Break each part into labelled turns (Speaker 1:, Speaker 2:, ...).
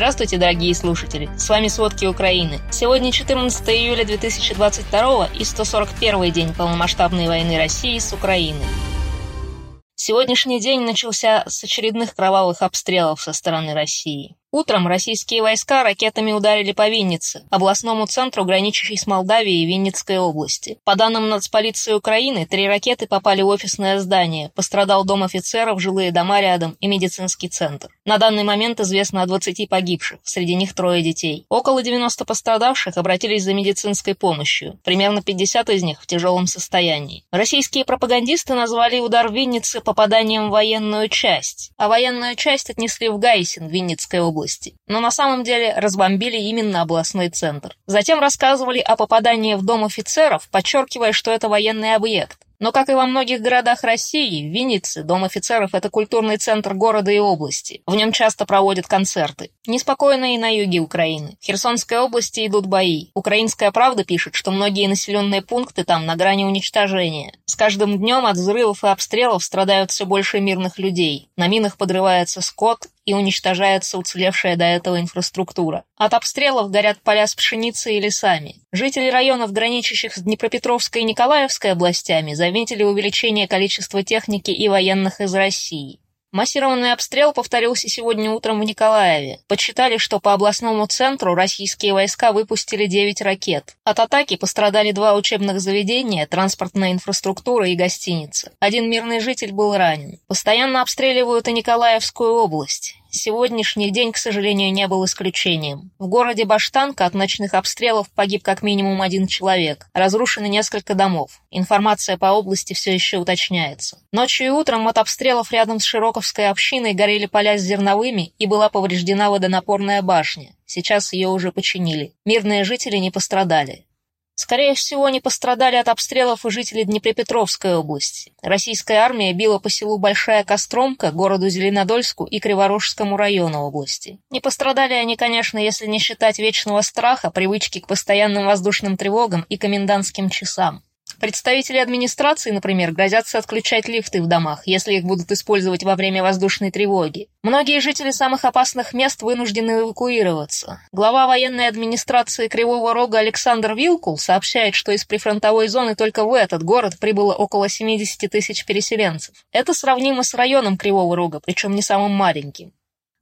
Speaker 1: Здравствуйте, дорогие слушатели! С вами «Сводки Украины». Сегодня 14 июля 2022 и 141 день полномасштабной войны России с Украиной. Сегодняшний день начался с очередных кровавых обстрелов со стороны России. Утром российские войска ракетами ударили по Виннице, областному центру, граничащей с Молдавией и Винницкой области. По данным нацполиции Украины, три ракеты попали в офисное здание, пострадал дом офицеров, жилые дома рядом и медицинский центр. На данный момент известно о 20 погибших, среди них трое детей. Около 90 пострадавших обратились за медицинской помощью, примерно 50 из них в тяжелом состоянии. Российские пропагандисты назвали удар в Виннице попаданием в военную часть, а военную часть отнесли в Гайсин, Винницкой области но на самом деле разбомбили именно областной центр. Затем рассказывали о попадании в дом офицеров, подчеркивая, что это военный объект. Но, как и во многих городах России, в Виннице Дом офицеров – это культурный центр города и области. В нем часто проводят концерты. Неспокойно и на юге Украины. В Херсонской области идут бои. Украинская правда пишет, что многие населенные пункты там на грани уничтожения. С каждым днем от взрывов и обстрелов страдают все больше мирных людей. На минах подрывается скот, и уничтожается уцелевшая до этого инфраструктура. От обстрелов горят поля с пшеницей и лесами. Жители районов, граничащих с Днепропетровской и Николаевской областями, заметили увеличение количества техники и военных из России. Массированный обстрел повторился сегодня утром в Николаеве. Подсчитали, что по областному центру российские войска выпустили 9 ракет. От атаки пострадали два учебных заведения, транспортная инфраструктура и гостиница. Один мирный житель был ранен. Постоянно обстреливают и Николаевскую область. Сегодняшний день, к сожалению, не был исключением. В городе Баштанка от ночных обстрелов погиб как минимум один человек. Разрушены несколько домов. Информация по области все еще уточняется. Ночью и утром от обстрелов рядом с Широковской общиной горели поля с зерновыми и была повреждена водонапорная башня. Сейчас ее уже починили. Мирные жители не пострадали. Скорее всего, не пострадали от обстрелов и жители Днепропетровской области. Российская армия била по селу Большая Костромка, городу Зеленодольску и Криворожскому району области. Не пострадали они, конечно, если не считать вечного страха, привычки к постоянным воздушным тревогам и комендантским часам. Представители администрации, например, грозятся отключать лифты в домах, если их будут использовать во время воздушной тревоги. Многие жители самых опасных мест вынуждены эвакуироваться. Глава военной администрации Кривого Рога Александр Вилкул сообщает, что из прифронтовой зоны только в этот город прибыло около 70 тысяч переселенцев. Это сравнимо с районом Кривого Рога, причем не самым маленьким.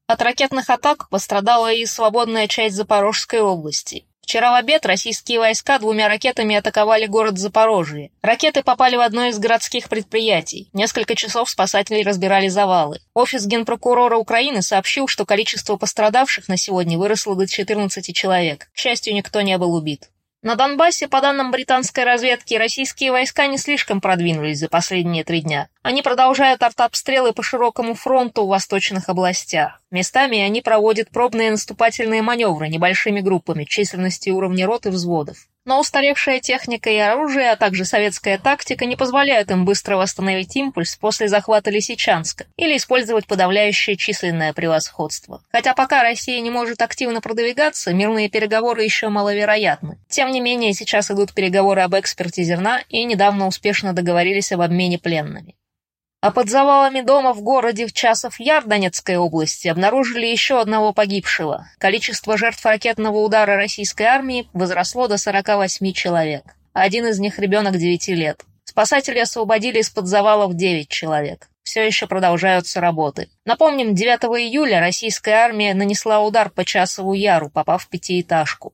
Speaker 1: От ракетных атак пострадала и свободная часть Запорожской области. Вчера в обед российские войска двумя ракетами атаковали город Запорожье. Ракеты попали в одно из городских предприятий. Несколько часов спасатели разбирали завалы. Офис генпрокурора Украины сообщил, что количество пострадавших на сегодня выросло до 14 человек. К счастью, никто не был убит. На Донбассе, по данным британской разведки, российские войска не слишком продвинулись за последние три дня. Они продолжают артобстрелы по широкому фронту в восточных областях. Местами они проводят пробные наступательные маневры небольшими группами численностью уровня рот и взводов. Но устаревшая техника и оружие, а также советская тактика не позволяют им быстро восстановить импульс после захвата Лисичанска или использовать подавляющее численное превосходство. Хотя пока Россия не может активно продвигаться, мирные переговоры еще маловероятны. Тем не менее, сейчас идут переговоры об экспорте зерна и недавно успешно договорились об обмене пленными. А под завалами дома в городе в Часов-Яр Донецкой области обнаружили еще одного погибшего. Количество жертв ракетного удара российской армии возросло до 48 человек. Один из них ребенок 9 лет. Спасатели освободили из-под завалов 9 человек. Все еще продолжаются работы. Напомним, 9 июля российская армия нанесла удар по Часову Яру, попав в пятиэтажку.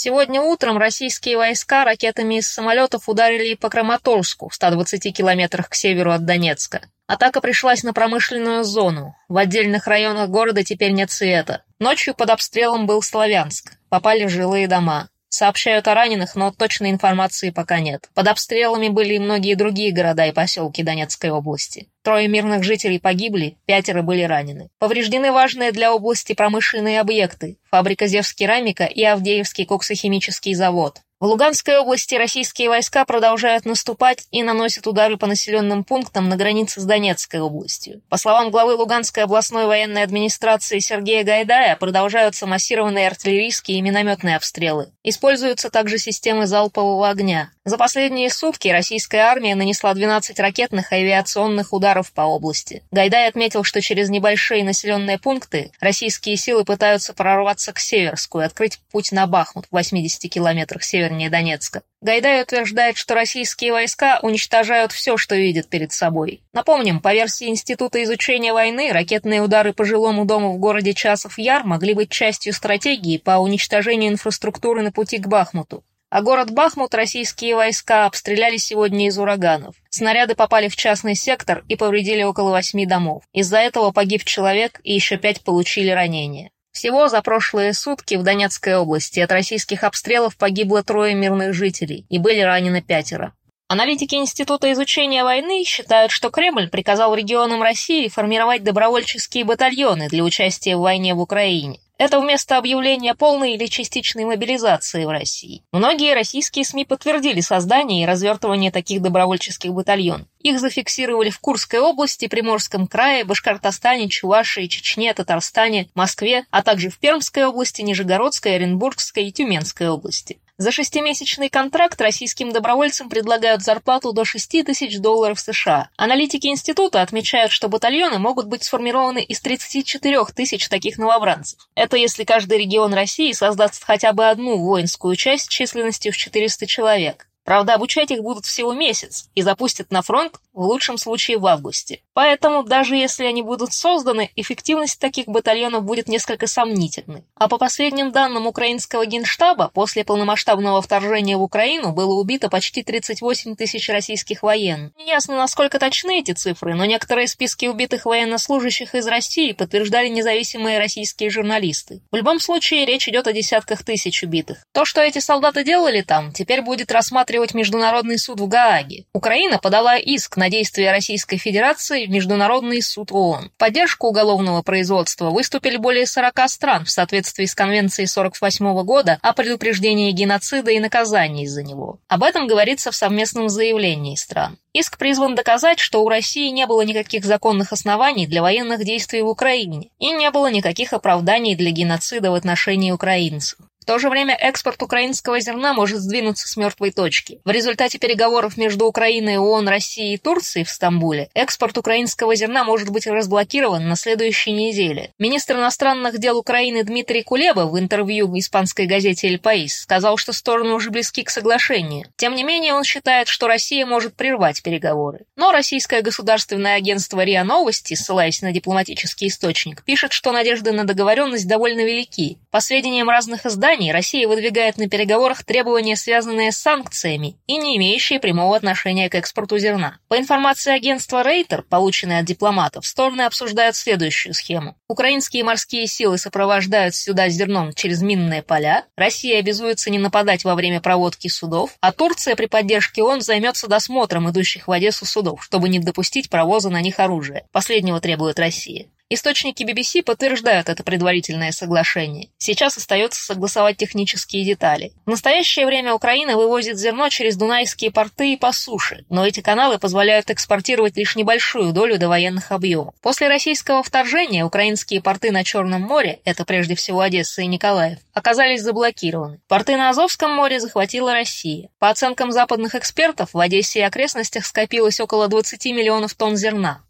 Speaker 1: Сегодня утром российские войска ракетами из самолетов ударили по Краматорску, в 120 километрах к северу от Донецка. Атака пришлась на промышленную зону. В отдельных районах города теперь нет света. Ночью под обстрелом был Славянск. Попали жилые дома. Сообщают о раненых, но точной информации пока нет. Под обстрелами были и многие другие города и поселки Донецкой области. Трое мирных жителей погибли, пятеро были ранены. Повреждены важные для области промышленные объекты – фабрика «Зевскерамика» и Авдеевский коксохимический завод. В Луганской области российские войска продолжают наступать и наносят удары по населенным пунктам на границе с Донецкой областью. По словам главы Луганской областной военной администрации Сергея Гайдая, продолжаются массированные артиллерийские и минометные обстрелы. Используются также системы залпового огня. За последние сутки российская армия нанесла 12 ракетных и авиационных ударов по области. Гайдай отметил, что через небольшие населенные пункты российские силы пытаются прорваться к Северску и открыть путь на Бахмут в 80 километрах севернее севернее Донецка. Гайдай утверждает, что российские войска уничтожают все, что видят перед собой. Напомним, по версии Института изучения войны, ракетные удары по жилому дому в городе Часов-Яр могли быть частью стратегии по уничтожению инфраструктуры на пути к Бахмуту. А город Бахмут российские войска обстреляли сегодня из ураганов. Снаряды попали в частный сектор и повредили около восьми домов. Из-за этого погиб человек и еще пять получили ранения. Всего за прошлые сутки в Донецкой области от российских обстрелов погибло трое мирных жителей и были ранены пятеро. Аналитики Института изучения войны считают, что Кремль приказал регионам России формировать добровольческие батальоны для участия в войне в Украине. Это вместо объявления полной или частичной мобилизации в России. Многие российские СМИ подтвердили создание и развертывание таких добровольческих батальонов. Их зафиксировали в Курской области, Приморском крае, Башкортостане, Чувашии, Чечне, Татарстане, Москве, а также в Пермской области, Нижегородской, Оренбургской и Тюменской области. За шестимесячный контракт российским добровольцам предлагают зарплату до 6 тысяч долларов США. Аналитики института отмечают, что батальоны могут быть сформированы из 34 тысяч таких новобранцев. Это если каждый регион России создаст хотя бы одну воинскую часть численностью в 400 человек. Правда, обучать их будут всего месяц и запустят на фронт в лучшем случае в августе. Поэтому, даже если они будут созданы, эффективность таких батальонов будет несколько сомнительной. А по последним данным украинского генштаба, после полномасштабного вторжения в Украину было убито почти 38 тысяч российских военных. Неясно, насколько точны эти цифры, но некоторые списки убитых военнослужащих из России подтверждали независимые российские журналисты. В любом случае, речь идет о десятках тысяч убитых. То, что эти солдаты делали там, теперь будет рассматривать Международный суд в Гааге. Украина подала иск на действия Российской Федерации в Международный суд ООН. В поддержку уголовного производства выступили более 40 стран в соответствии с Конвенцией 48 года о предупреждении геноцида и наказании за него. Об этом говорится в совместном заявлении стран. Иск призван доказать, что у России не было никаких законных оснований для военных действий в Украине и не было никаких оправданий для геноцида в отношении украинцев то же время экспорт украинского зерна может сдвинуться с мертвой точки. В результате переговоров между Украиной, ООН, Россией и Турцией в Стамбуле экспорт украинского зерна может быть разблокирован на следующей неделе. Министр иностранных дел Украины Дмитрий Кулеба в интервью в испанской газете «Эль Паис» сказал, что стороны уже близки к соглашению. Тем не менее, он считает, что Россия может прервать переговоры. Но российское государственное агентство РИА Новости, ссылаясь на дипломатический источник, пишет, что надежды на договоренность довольно велики. По сведениям разных изданий, Британии Россия выдвигает на переговорах требования, связанные с санкциями и не имеющие прямого отношения к экспорту зерна. По информации агентства Рейтер, полученной от дипломатов, стороны обсуждают следующую схему. Украинские морские силы сопровождают сюда зерном через минные поля, Россия обязуется не нападать во время проводки судов, а Турция при поддержке ООН займется досмотром идущих в Одессу судов, чтобы не допустить провоза на них оружия. Последнего требует Россия. Источники BBC подтверждают это предварительное соглашение. Сейчас остается согласовать технические детали. В настоящее время Украина вывозит зерно через дунайские порты и по суше, но эти каналы позволяют экспортировать лишь небольшую долю до военных объемов. После российского вторжения украинские порты на Черном море, это прежде всего Одесса и Николаев, оказались заблокированы. Порты на Азовском море захватила Россия. По оценкам западных экспертов, в Одессе и окрестностях скопилось около 20 миллионов тонн зерна.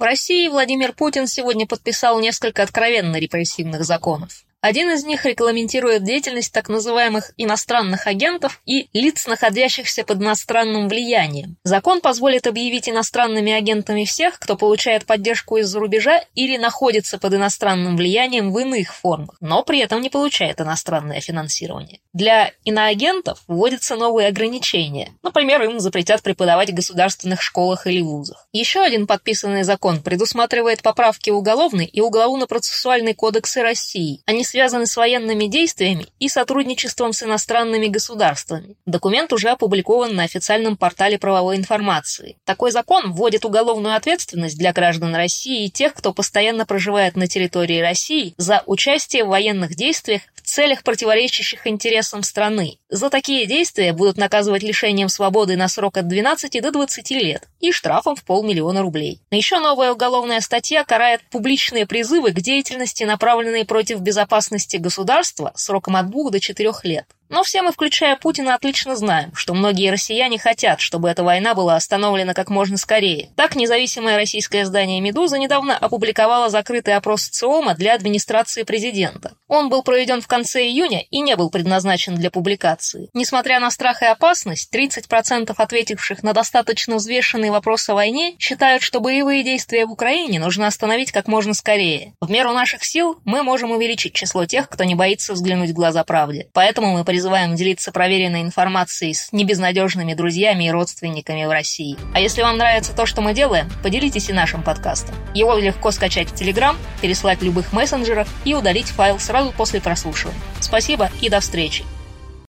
Speaker 1: В России Владимир Путин сегодня подписал несколько откровенно репрессивных законов. Один из них регламентирует деятельность так называемых иностранных агентов и лиц, находящихся под иностранным влиянием. Закон позволит объявить иностранными агентами всех, кто получает поддержку из-за рубежа или находится под иностранным влиянием в иных формах, но при этом не получает иностранное финансирование. Для иноагентов вводятся новые ограничения. Например, им запретят преподавать в государственных школах или вузах. Еще один подписанный закон предусматривает поправки в уголовный и уголовно-процессуальный кодексы России. Они связаны с военными действиями и сотрудничеством с иностранными государствами. Документ уже опубликован на официальном портале правовой информации. Такой закон вводит уголовную ответственность для граждан России и тех, кто постоянно проживает на территории России за участие в военных действиях целях, противоречащих интересам страны. За такие действия будут наказывать лишением свободы на срок от 12 до 20 лет и штрафом в полмиллиона рублей. Еще новая уголовная статья карает публичные призывы к деятельности, направленные против безопасности государства сроком от 2 до 4 лет. Но все мы, включая Путина, отлично знаем, что многие россияне хотят, чтобы эта война была остановлена как можно скорее. Так, независимое российское издание «Медуза» недавно опубликовало закрытый опрос ЦИОМа для администрации президента. Он был проведен в конце июня и не был предназначен для публикации. Несмотря на страх и опасность, 30% ответивших на достаточно взвешенный вопрос о войне считают, что боевые действия в Украине нужно остановить как можно скорее. В меру наших сил мы можем увеличить число тех, кто не боится взглянуть в глаза правде. Поэтому мы призываем делиться проверенной информацией с небезнадежными друзьями и родственниками в России. А если вам нравится то, что мы делаем, поделитесь и нашим подкастом. Его легко скачать в Telegram, переслать в любых мессенджерах и удалить файл сразу после прослушивания. Спасибо и до встречи!